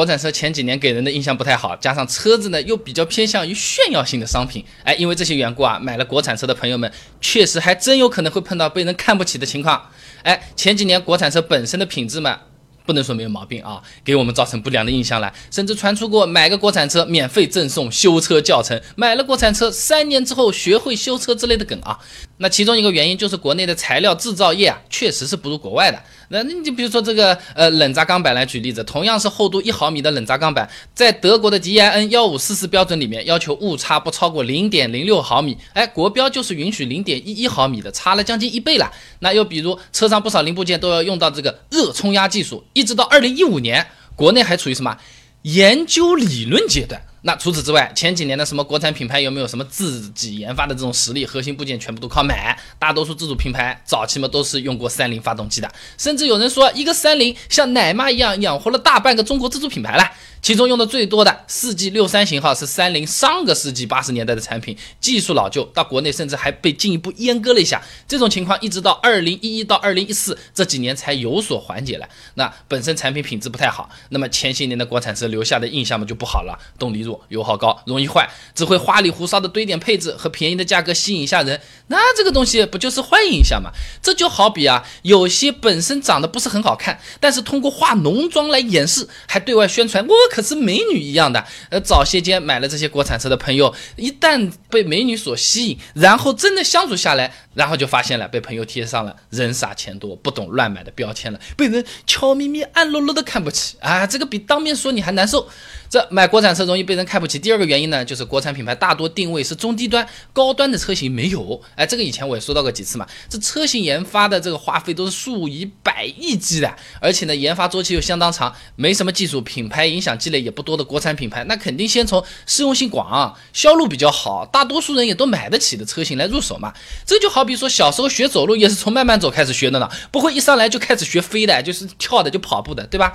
国产车前几年给人的印象不太好，加上车子呢又比较偏向于炫耀性的商品，哎，因为这些缘故啊，买了国产车的朋友们确实还真有可能会碰到被人看不起的情况。哎，前几年国产车本身的品质嘛。不能说没有毛病啊，给我们造成不良的印象了，甚至传出过买个国产车免费赠送修车教程，买了国产车三年之后学会修车之类的梗啊。那其中一个原因就是国内的材料制造业啊，确实是不如国外的。那你就比如说这个呃冷轧钢板来举例子，同样是厚度一毫米的冷轧钢板，在德国的 DIN 幺五四四标准里面要求误差不超过零点零六毫米，哎，国标就是允许零点一一毫米的，差了将近一倍了。那又比如车上不少零部件都要用到这个热冲压技术，一直到二零一五年，国内还处于什么研究理论阶段。那除此之外，前几年的什么国产品牌有没有什么自己研发的这种实力？核心部件全部都靠买，大多数自主品牌早期嘛都是用过三菱发动机的，甚至有人说一个三菱像奶妈一样养活了大半个中国自主品牌了。其中用的最多的四 G 六三型号是三菱上个世纪八十年代的产品，技术老旧，到国内甚至还被进一步阉割了一下。这种情况一直到二零一一到二零一四这几年才有所缓解了。那本身产品品质不太好，那么前些年的国产车留下的印象嘛就不好了，动力弱，油耗高，容易坏，只会花里胡哨的堆点配置和便宜的价格吸引一下人，那这个东西不就是坏印象吗？这就好比啊，有些本身长得不是很好看，但是通过化浓妆来掩饰，还对外宣传我。可是美女一样的，呃，早些间买了这些国产车的朋友，一旦被美女所吸引，然后真的相处下来，然后就发现了被朋友贴上了人傻钱多、不懂乱买的标签了，被人悄咪咪、暗落落的看不起啊！这个比当面说你还难受。这买国产车容易被人看不起。第二个原因呢，就是国产品牌大多定位是中低端，高端的车型没有。哎，这个以前我也说到过几次嘛。这车型研发的这个花费都是数以百亿计的，而且呢，研发周期又相当长，没什么技术，品牌影响积累也不多的国产品牌，那肯定先从适用性广、销路比较好、大多数人也都买得起的车型来入手嘛。这就好比说小时候学走路也是从慢慢走开始学的呢，不会一上来就开始学飞的，就是跳的就跑步的，对吧？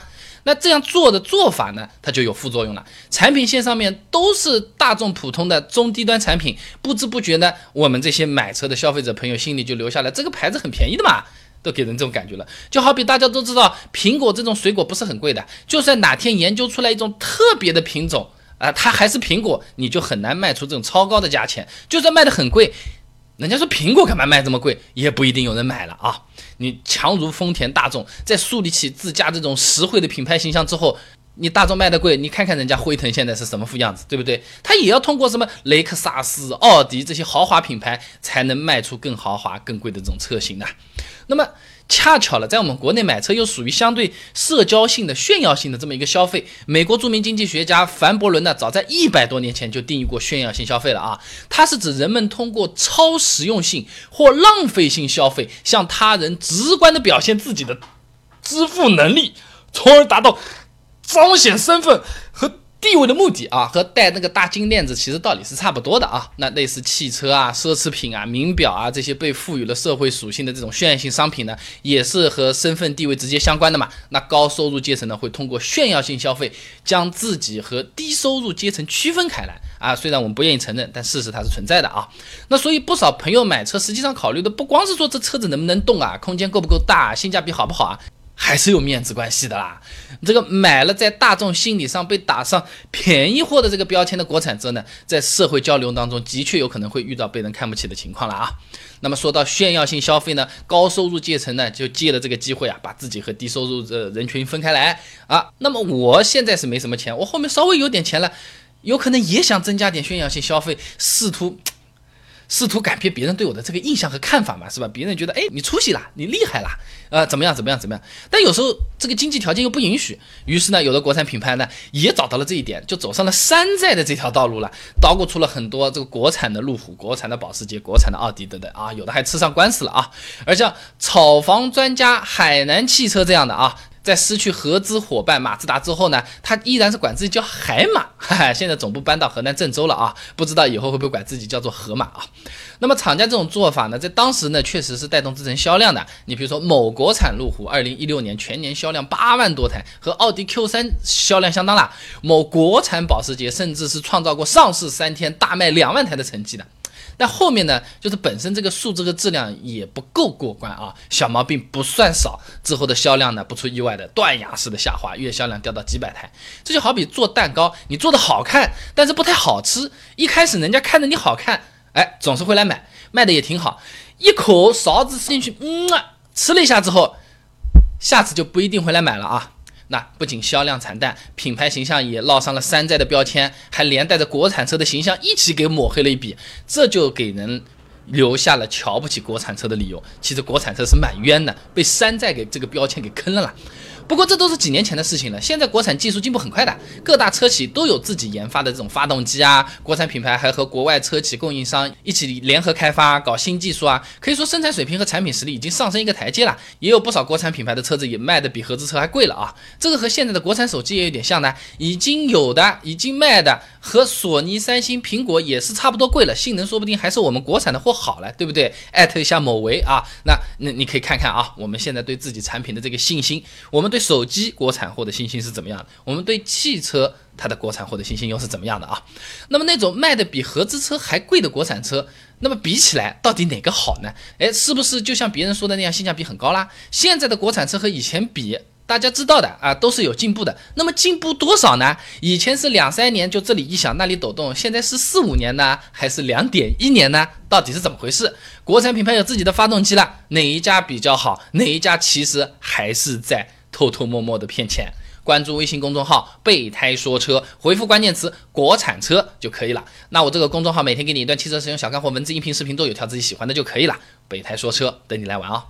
那这样做的做法呢，它就有副作用了。产品线上面都是大众普通的中低端产品，不知不觉呢，我们这些买车的消费者朋友心里就留下了这个牌子很便宜的嘛，都给人这种感觉了。就好比大家都知道，苹果这种水果不是很贵的，就算哪天研究出来一种特别的品种啊，它还是苹果，你就很难卖出这种超高的价钱。就算卖的很贵。人家说苹果干嘛卖这么贵，也不一定有人买了啊！你强如丰田、大众，在树立起自家这种实惠的品牌形象之后，你大众卖的贵，你看看人家辉腾现在是什么副样子，对不对？他也要通过什么雷克萨斯、奥迪这些豪华品牌，才能卖出更豪华、更贵的这种车型的。那么。恰巧了，在我们国内买车又属于相对社交性的、炫耀性的这么一个消费。美国著名经济学家凡伯伦呢，早在一百多年前就定义过炫耀性消费了啊。它是指人们通过超实用性或浪费性消费，向他人直观的表现自己的支付能力，从而达到彰显身份和。地位的目的啊，和戴那个大金链子其实道理是差不多的啊。那类似汽车啊、奢侈品啊、名表啊这些被赋予了社会属性的这种炫耀性商品呢，也是和身份地位直接相关的嘛。那高收入阶层呢，会通过炫耀性消费，将自己和低收入阶层区分开来啊。虽然我们不愿意承认，但事实它是存在的啊。那所以不少朋友买车，实际上考虑的不光是说这车子能不能动啊，空间够不够大，性价比好不好啊。还是有面子关系的啦。这个买了在大众心理上被打上便宜货的这个标签的国产车呢，在社会交流当中的确有可能会遇到被人看不起的情况了啊。那么说到炫耀性消费呢，高收入阶层呢就借了这个机会啊，把自己和低收入的人群分开来啊。那么我现在是没什么钱，我后面稍微有点钱了，有可能也想增加点炫耀性消费，试图。试图改变别人对我的这个印象和看法嘛，是吧？别人觉得，哎，你出息了，你厉害了，呃，怎么样，怎么样，怎么样？但有时候这个经济条件又不允许，于是呢，有的国产品牌呢也找到了这一点，就走上了山寨的这条道路了，捣鼓出了很多这个国产的路虎、国产的保时捷、国产的奥迪等等啊，有的还吃上官司了啊。而像炒房专家海南汽车这样的啊。在失去合资伙伴马自达之后呢，他依然是管自己叫海马，哈哈，现在总部搬到河南郑州了啊，不知道以后会不会管自己叫做河马啊？那么厂家这种做法呢，在当时呢，确实是带动自身销量的。你比如说某国产路虎，二零一六年全年销量八万多台，和奥迪 Q 三销量相当了。某国产保时捷甚至是创造过上市三天大卖两万台的成绩的。但后面呢，就是本身这个数这个质量也不够过关啊，小毛病不算少，之后的销量呢不出意外的断崖式的下滑，月销量掉到几百台。这就好比做蛋糕，你做的好看，但是不太好吃。一开始人家看着你好看，哎，总是会来买，卖的也挺好。一口勺子吃进去，嗯啊，吃了一下之后，下次就不一定会来买了啊。那不仅销量惨淡，品牌形象也烙上了山寨的标签，还连带着国产车的形象一起给抹黑了一笔，这就给人留下了瞧不起国产车的理由。其实国产车是蛮冤的，被山寨给这个标签给坑了啦。不过这都是几年前的事情了，现在国产技术进步很快的，各大车企都有自己研发的这种发动机啊，国产品牌还和国外车企供应商一起联合开发，搞新技术啊，可以说生产水平和产品实力已经上升一个台阶了。也有不少国产品牌的车子也卖的比合资车还贵了啊，这个和现在的国产手机也有点像呢，已经有的已经卖的和索尼、三星、苹果也是差不多贵了，性能说不定还是我们国产的货好了，对不对？艾特一下某维啊，那那你可以看看啊，我们现在对自己产品的这个信心，我们。对手机国产货的信心是怎么样的？我们对汽车它的国产货的信心又是怎么样的啊？那么那种卖的比合资车还贵的国产车，那么比起来到底哪个好呢？哎，是不是就像别人说的那样性价比很高啦？现在的国产车和以前比。大家知道的啊，都是有进步的。那么进步多少呢？以前是两三年就这里一响那里抖动，现在是四五年呢，还是两点一年呢？到底是怎么回事？国产品牌有自己的发动机了，哪一家比较好？哪一家其实还是在偷偷摸摸的骗钱？关注微信公众号“备胎说车”，回复关键词“国产车”就可以了。那我这个公众号每天给你一段汽车使用小干货，文字、音频、视频都有，挑自己喜欢的就可以了。备胎说车，等你来玩啊！